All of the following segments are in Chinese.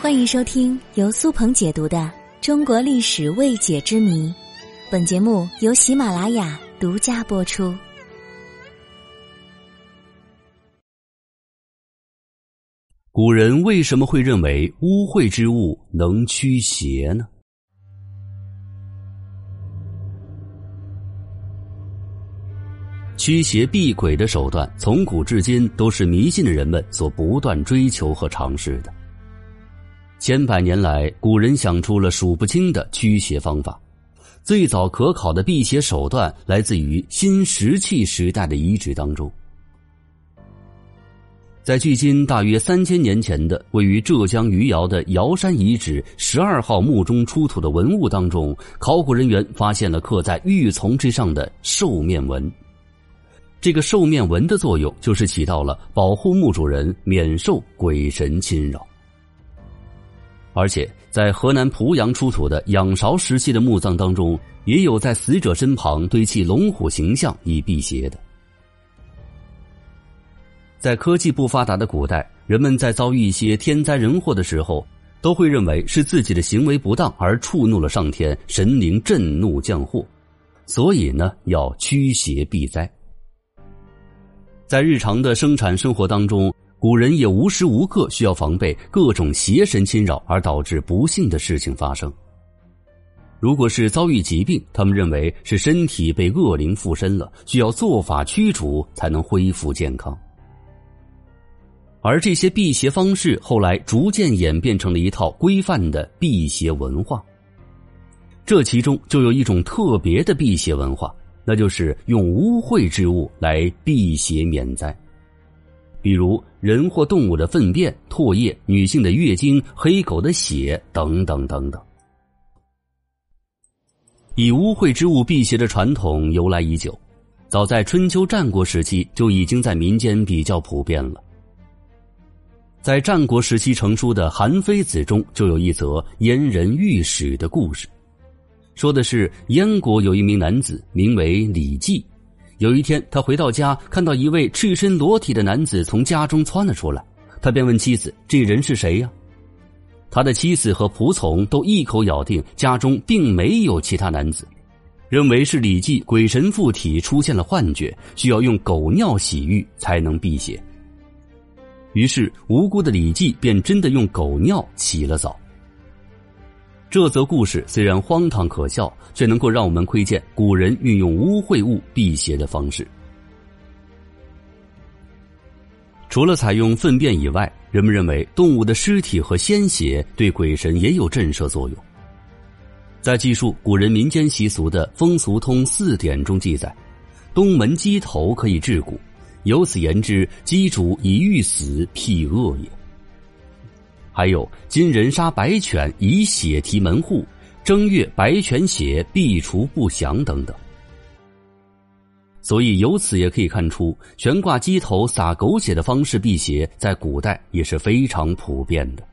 欢迎收听由苏鹏解读的《中国历史未解之谜》，本节目由喜马拉雅独家播出。古人为什么会认为污秽之物能驱邪呢？驱邪避鬼的手段，从古至今都是迷信的人们所不断追求和尝试的。千百年来，古人想出了数不清的驱邪方法。最早可考的辟邪手段来自于新石器时代的遗址当中。在距今大约三千年前的位于浙江余姚的瑶山遗址十二号墓中出土的文物当中，考古人员发现了刻在玉琮之上的兽面纹。这个兽面纹的作用，就是起到了保护墓主人免受鬼神侵扰。而且，在河南濮阳出土的仰韶时期的墓葬当中，也有在死者身旁堆砌龙虎形象以辟邪的。在科技不发达的古代，人们在遭遇一些天灾人祸的时候，都会认为是自己的行为不当而触怒了上天，神灵震怒降祸，所以呢，要驱邪避灾。在日常的生产生活当中，古人也无时无刻需要防备各种邪神侵扰而导致不幸的事情发生。如果是遭遇疾病，他们认为是身体被恶灵附身了，需要做法驱除才能恢复健康。而这些辟邪方式后来逐渐演变成了一套规范的辟邪文化。这其中就有一种特别的辟邪文化。那就是用污秽之物来辟邪免灾，比如人或动物的粪便、唾液、女性的月经、黑狗的血等等等等。以污秽之物辟邪的传统由来已久，早在春秋战国时期就已经在民间比较普遍了。在战国时期成书的《韩非子》中，就有一则阉人御史的故事。说的是燕国有一名男子，名为李绩。有一天，他回到家，看到一位赤身裸体的男子从家中窜了出来，他便问妻子：“这人是谁呀？”他的妻子和仆从都一口咬定家中并没有其他男子，认为是李记鬼神附体出现了幻觉，需要用狗尿洗浴才能辟邪。于是，无辜的李记便真的用狗尿洗了澡。这则故事虽然荒唐可笑，却能够让我们窥见古人运用污秽物辟邪的方式。除了采用粪便以外，人们认为动物的尸体和鲜血对鬼神也有震慑作用。在记述古人民间习俗的《风俗通四典》中记载，东门鸡头可以治蛊，由此言之，鸡主以欲死辟恶也。还有金人杀白犬以血提门户，正月白犬血必除不祥等等。所以由此也可以看出，悬挂鸡头撒狗血的方式辟邪，在古代也是非常普遍的。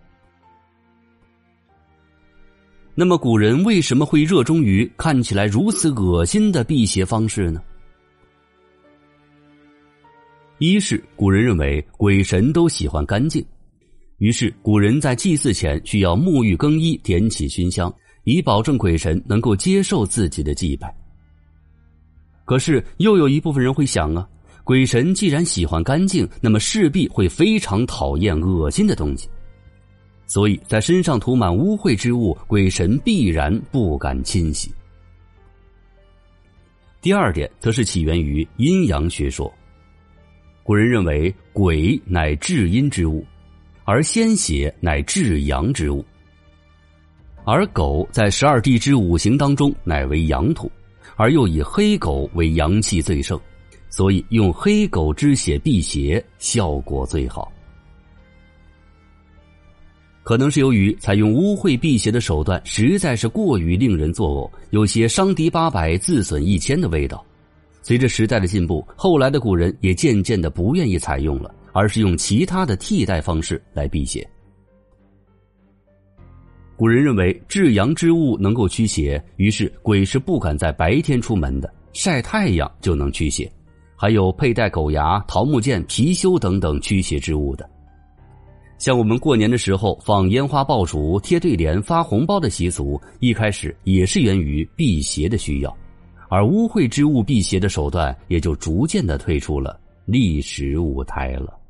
那么古人为什么会热衷于看起来如此恶心的辟邪方式呢？一是古人认为鬼神都喜欢干净。于是，古人在祭祀前需要沐浴更衣，点起熏香，以保证鬼神能够接受自己的祭拜。可是，又有一部分人会想啊，鬼神既然喜欢干净，那么势必会非常讨厌恶心的东西，所以在身上涂满污秽之物，鬼神必然不敢侵袭。第二点，则是起源于阴阳学说，古人认为鬼乃至阴之物。而鲜血乃至阳之物，而狗在十二地支五行当中乃为阳土，而又以黑狗为阳气最盛，所以用黑狗之血辟邪效果最好。可能是由于采用污秽辟邪的手段实在是过于令人作呕，有些伤敌八百自损一千的味道。随着时代的进步，后来的古人也渐渐的不愿意采用了。而是用其他的替代方式来辟邪。古人认为至阳之物能够驱邪，于是鬼是不敢在白天出门的，晒太阳就能驱邪。还有佩戴狗牙、桃木剑、貔貅等等驱邪之物的。像我们过年的时候放烟花爆竹、贴对联、发红包的习俗，一开始也是源于辟邪的需要，而污秽之物辟邪的手段也就逐渐的退出了历史舞台了。